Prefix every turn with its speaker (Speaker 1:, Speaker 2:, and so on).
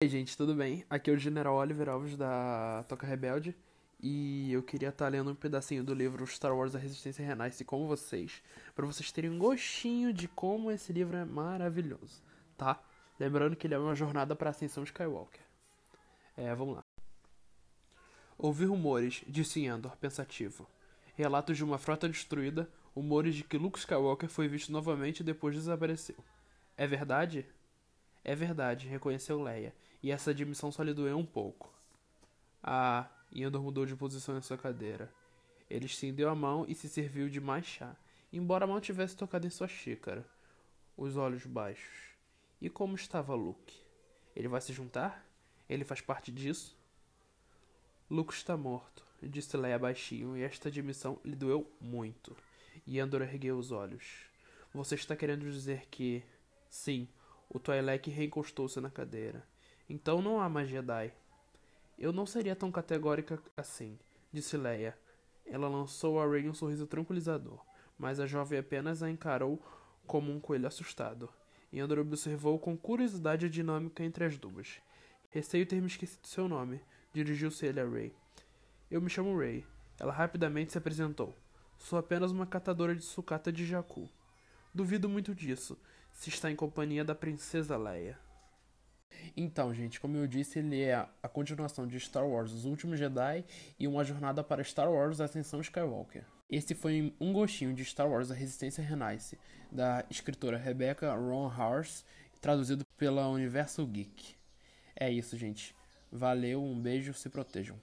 Speaker 1: E aí, gente, tudo bem? Aqui é o General Oliver Alves da Toca Rebelde e eu queria estar lendo um pedacinho do livro Star Wars A Resistência Renasce com vocês, para vocês terem um gostinho de como esse livro é maravilhoso, tá? Lembrando que ele é uma jornada para a ascensão Skywalker. É, vamos lá. Ouvi rumores, disse Endor, pensativo. Relatos de uma frota destruída, rumores de que Luke Skywalker foi visto novamente e depois desapareceu. É verdade? É verdade, reconheceu Leia, e essa admissão só lhe doeu um pouco. Ah, Yandor mudou de posição em sua cadeira. Ele estendeu a mão e se serviu de mais chá, embora mal tivesse tocado em sua xícara. Os olhos baixos. E como estava Luke? Ele vai se juntar? Ele faz parte disso? Luke está morto, disse Leia baixinho, e esta admissão lhe doeu muito. Yandor ergueu os olhos. Você está querendo dizer que. Sim, o Twi'lek reencostou-se na cadeira. Então não há mais Jedi. Eu não seria tão categórica assim, disse Leia. Ela lançou a Rey um sorriso tranquilizador, mas a jovem apenas a encarou como um coelho assustado. E Andor observou com curiosidade a dinâmica entre as duas. Receio ter me esquecido seu nome, dirigiu-se ele a Rey. Eu me chamo Rey. Ela rapidamente se apresentou. Sou apenas uma catadora de sucata de Jakku. Duvido muito disso, se está em companhia da princesa Leia. Então, gente, como eu disse, ele é a continuação de Star Wars Os Últimos Jedi e uma jornada para Star Wars Ascensão Skywalker. Esse foi um gostinho de Star Wars A Resistência Renasce, da escritora Rebecca Ron Hars, traduzido pela Universal Geek. É isso, gente. Valeu, um beijo, se protejam.